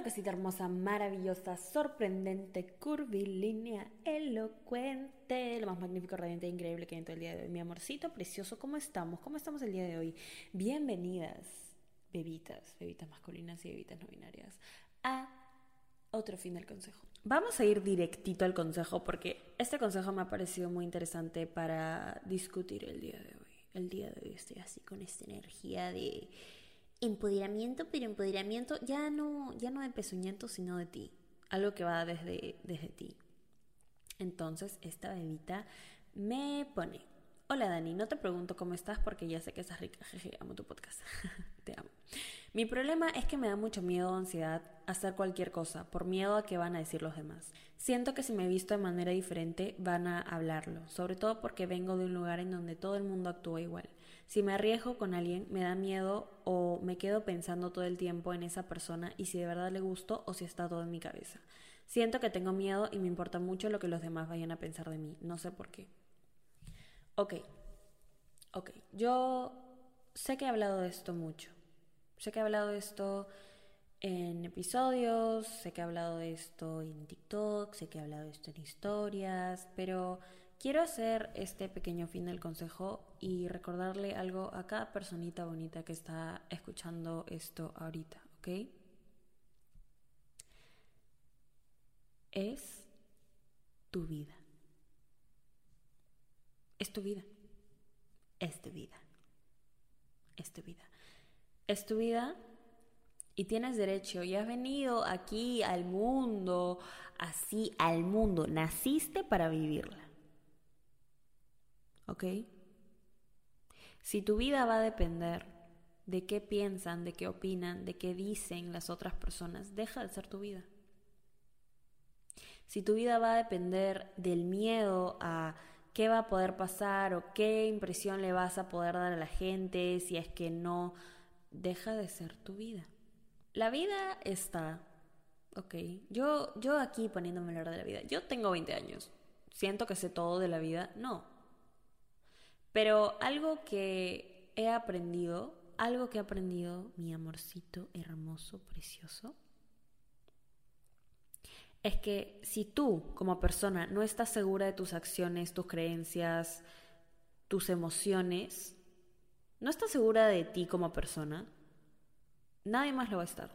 Hola cosita hermosa, maravillosa, sorprendente, curvilínea, elocuente, lo más magnífico, radiante e increíble que hay en todo el día de hoy. Mi amorcito precioso, ¿cómo estamos? ¿Cómo estamos el día de hoy? Bienvenidas, bebitas, bebitas masculinas y bebitas no binarias, a otro fin del consejo. Vamos a ir directito al consejo porque este consejo me ha parecido muy interesante para discutir el día de hoy. El día de hoy estoy así con esta energía de empoderamiento, pero empoderamiento ya no, ya no de pezuñento, sino de ti. Algo que va desde, desde ti. Entonces, esta bebita me pone. Hola Dani, no te pregunto cómo estás porque ya sé que estás rica. Jeje, amo tu podcast. te amo. Mi problema es que me da mucho miedo o ansiedad hacer cualquier cosa, por miedo a que van a decir los demás. Siento que si me visto de manera diferente van a hablarlo, sobre todo porque vengo de un lugar en donde todo el mundo actúa igual. Si me arriesgo con alguien, me da miedo o me quedo pensando todo el tiempo en esa persona y si de verdad le gusto o si está todo en mi cabeza. Siento que tengo miedo y me importa mucho lo que los demás vayan a pensar de mí, no sé por qué. Ok, ok, yo sé que he hablado de esto mucho Sé que he hablado de esto en episodios, sé que he hablado de esto en TikTok, sé que he hablado de esto en historias, pero quiero hacer este pequeño fin del consejo y recordarle algo a cada personita bonita que está escuchando esto ahorita, ¿ok? Es tu vida. Es tu vida. Es tu vida. Es tu vida es tu vida y tienes derecho y has venido aquí al mundo, así al mundo, naciste para vivirla. ¿Ok? Si tu vida va a depender de qué piensan, de qué opinan, de qué dicen las otras personas, deja de ser tu vida. Si tu vida va a depender del miedo a qué va a poder pasar o qué impresión le vas a poder dar a la gente si es que no deja de ser tu vida. La vida está, ok, yo, yo aquí poniéndome a hablar de la vida, yo tengo 20 años, siento que sé todo de la vida, no. Pero algo que he aprendido, algo que he aprendido, mi amorcito hermoso, precioso, es que si tú como persona no estás segura de tus acciones, tus creencias, tus emociones, no estás segura de ti como persona, nadie más lo va a estar.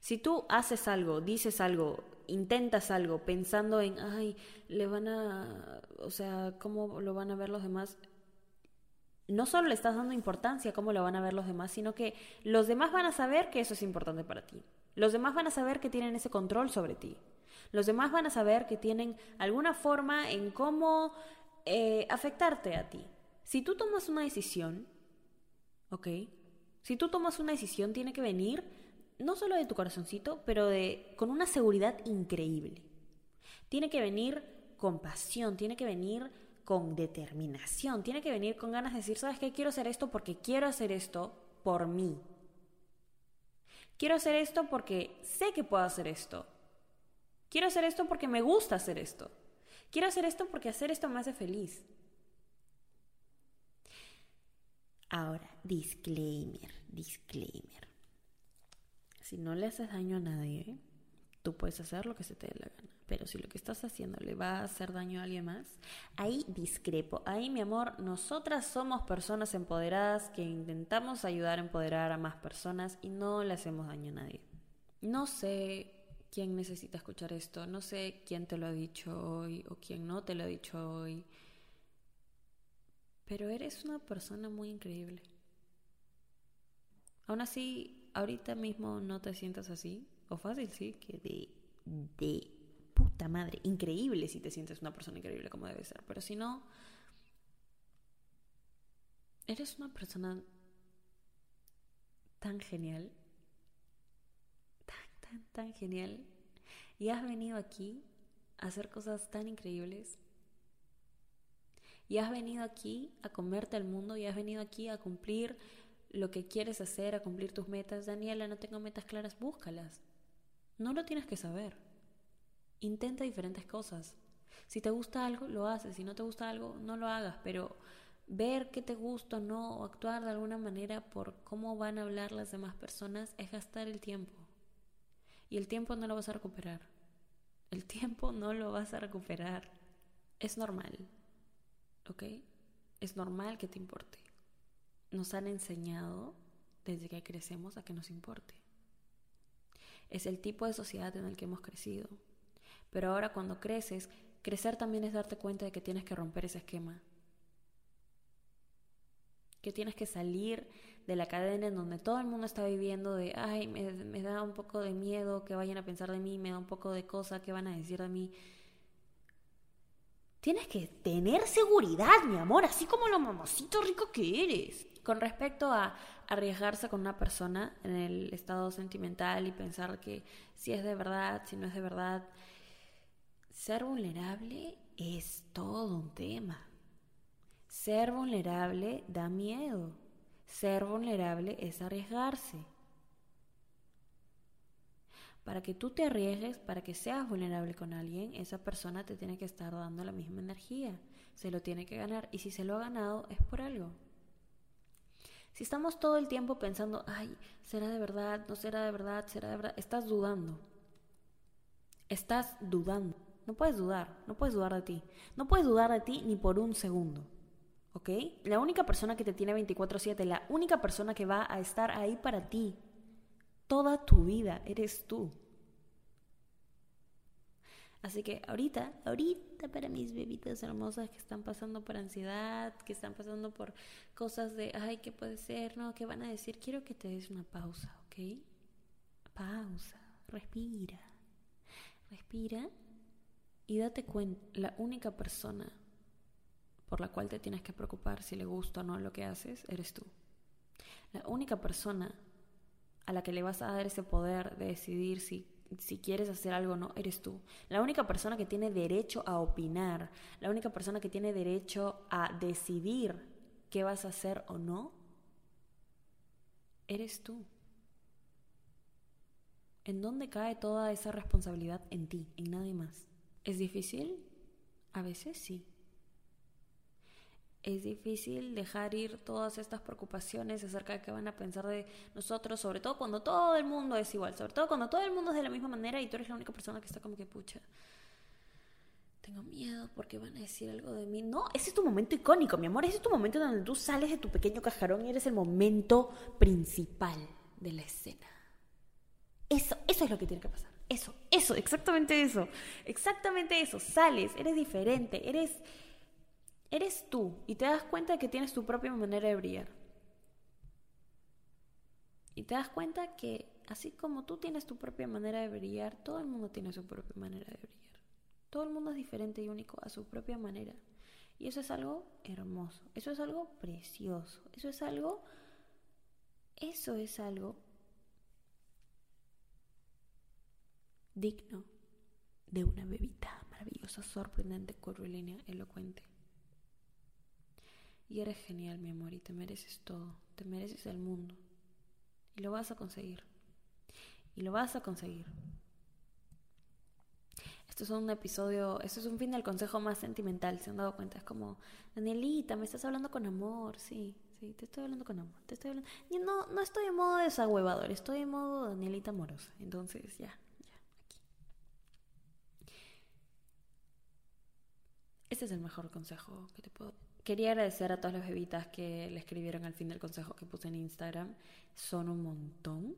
Si tú haces algo, dices algo, intentas algo pensando en, ay, le van a, o sea, ¿cómo lo van a ver los demás? No solo le estás dando importancia a cómo lo van a ver los demás, sino que los demás van a saber que eso es importante para ti. Los demás van a saber que tienen ese control sobre ti. Los demás van a saber que tienen alguna forma en cómo eh, afectarte a ti. Si tú tomas una decisión, ¿ok? Si tú tomas una decisión, tiene que venir no solo de tu corazoncito, pero de con una seguridad increíble. Tiene que venir con pasión, tiene que venir con determinación, tiene que venir con ganas de decir, ¿sabes qué? Quiero hacer esto porque quiero hacer esto por mí. Quiero hacer esto porque sé que puedo hacer esto. Quiero hacer esto porque me gusta hacer esto. Quiero hacer esto porque hacer esto me hace feliz. Ahora, disclaimer, disclaimer. Si no le haces daño a nadie, tú puedes hacer lo que se te dé la gana. Pero si lo que estás haciendo le va a hacer daño a alguien más, ahí discrepo. Ahí, mi amor, nosotras somos personas empoderadas que intentamos ayudar a empoderar a más personas y no le hacemos daño a nadie. No sé quién necesita escuchar esto, no sé quién te lo ha dicho hoy o quién no te lo ha dicho hoy. Pero eres una persona muy increíble. Aún así, ahorita mismo no te sientas así. O fácil, sí, que de, de puta madre. Increíble si te sientes una persona increíble como debe ser. Pero si no, eres una persona tan genial. Tan, tan, tan genial. Y has venido aquí a hacer cosas tan increíbles y has venido aquí a comerte al mundo y has venido aquí a cumplir lo que quieres hacer, a cumplir tus metas. Daniela, no tengo metas claras, búscalas. No lo tienes que saber. Intenta diferentes cosas. Si te gusta algo, lo haces. Si no te gusta algo, no lo hagas. Pero ver qué te gusta o no, o actuar de alguna manera por cómo van a hablar las demás personas, es gastar el tiempo. Y el tiempo no lo vas a recuperar. El tiempo no lo vas a recuperar. Es normal. ¿Ok? Es normal que te importe. Nos han enseñado desde que crecemos a que nos importe. Es el tipo de sociedad en el que hemos crecido. Pero ahora cuando creces, crecer también es darte cuenta de que tienes que romper ese esquema. Que tienes que salir de la cadena en donde todo el mundo está viviendo de, ay, me, da un poco de miedo que vayan a pensar de mí, me da un poco de cosa que van a decir de mí. Tienes que tener seguridad, mi amor, así como lo mamacito rico que eres. Con respecto a arriesgarse con una persona en el estado sentimental y pensar que si es de verdad, si no es de verdad, ser vulnerable es todo un tema. Ser vulnerable da miedo. Ser vulnerable es arriesgarse. Para que tú te arriesgues, para que seas vulnerable con alguien, esa persona te tiene que estar dando la misma energía. Se lo tiene que ganar. Y si se lo ha ganado, es por algo. Si estamos todo el tiempo pensando, ay, ¿será de verdad? ¿No será de verdad? ¿Será de verdad? Estás dudando. Estás dudando. No puedes dudar, no puedes dudar de ti. No puedes dudar de ti ni por un segundo. ¿Ok? La única persona que te tiene 24/7, la única persona que va a estar ahí para ti toda tu vida, eres tú. Así que ahorita, ahorita para mis bebitas hermosas que están pasando por ansiedad, que están pasando por cosas de, ay, ¿qué puede ser? No, ¿qué van a decir? Quiero que te des una pausa, ¿ok? Pausa, respira, respira y date cuenta, la única persona por la cual te tienes que preocupar si le gusta o no lo que haces, eres tú. La única persona a la que le vas a dar ese poder de decidir si si quieres hacer algo o no, eres tú. La única persona que tiene derecho a opinar, la única persona que tiene derecho a decidir qué vas a hacer o no, eres tú. ¿En dónde cae toda esa responsabilidad? En ti, en nadie más. ¿Es difícil? A veces sí es difícil dejar ir todas estas preocupaciones acerca de qué van a pensar de nosotros, sobre todo cuando todo el mundo es igual, sobre todo cuando todo el mundo es de la misma manera y tú eres la única persona que está como que pucha. Tengo miedo porque van a decir algo de mí. No, ese es tu momento icónico, mi amor. Ese es tu momento donde tú sales de tu pequeño cajarón y eres el momento principal de la escena. Eso, eso es lo que tiene que pasar. Eso, eso, exactamente eso. Exactamente eso. Sales, eres diferente, eres Eres tú y te das cuenta de que tienes tu propia manera de brillar. Y te das cuenta que así como tú tienes tu propia manera de brillar, todo el mundo tiene su propia manera de brillar. Todo el mundo es diferente y único a su propia manera. Y eso es algo hermoso, eso es algo precioso, eso es algo, eso es algo digno de una bebita maravillosa, sorprendente, curvilínea, elocuente. Y eres genial, mi amor, y te mereces todo. Te mereces el mundo. Y lo vas a conseguir. Y lo vas a conseguir. Esto es un episodio, esto es un fin del consejo más sentimental, se han dado cuenta. Es como, Danielita, me estás hablando con amor, sí, sí, te estoy hablando con amor, te estoy hablando. Yo no, no estoy en modo desahuevador, estoy en modo Danielita amorosa. Entonces, ya, ya, aquí. Este es el mejor consejo que te puedo Quería agradecer a todas las bebitas que le escribieron al fin del consejo que puse en Instagram. Son un montón.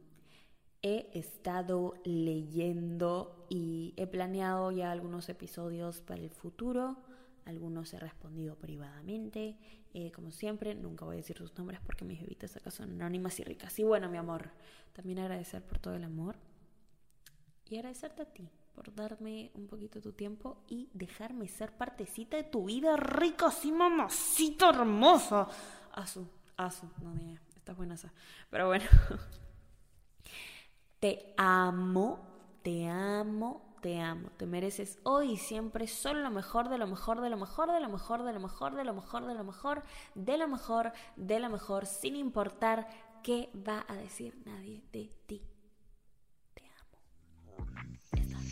He estado leyendo y he planeado ya algunos episodios para el futuro. Algunos he respondido privadamente. Eh, como siempre, nunca voy a decir sus nombres porque mis bebitas acá son anónimas y ricas. Y bueno, mi amor, también agradecer por todo el amor. Y agradecerte a ti por darme un poquito tu tiempo y dejarme ser partecita de tu vida rica, así mamacita hermosa. Asu, asu, no dije, estás buena esa. Pero bueno, te amo, te amo, te amo. Te mereces hoy y siempre solo lo mejor, de lo mejor, de lo mejor, de lo mejor, de lo mejor, de lo mejor, de lo mejor, de lo mejor, de lo mejor, sin importar qué va a decir nadie de ti.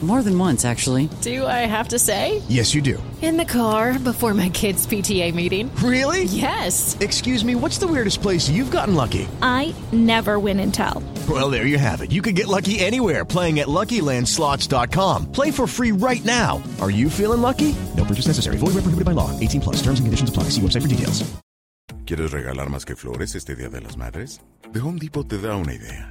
More than once, actually. Do I have to say? Yes, you do. In the car before my kids' PTA meeting. Really? Yes. Excuse me, what's the weirdest place you've gotten lucky? I never win and tell. Well, there you have it. You can get lucky anywhere playing at LuckyLandSlots.com. Play for free right now. Are you feeling lucky? No purchase necessary. Void where prohibited by law. 18 plus. Terms and conditions apply. See website for details. ¿Quieres regalar más que flores este Día de las Madres? The Home Depot te da una idea.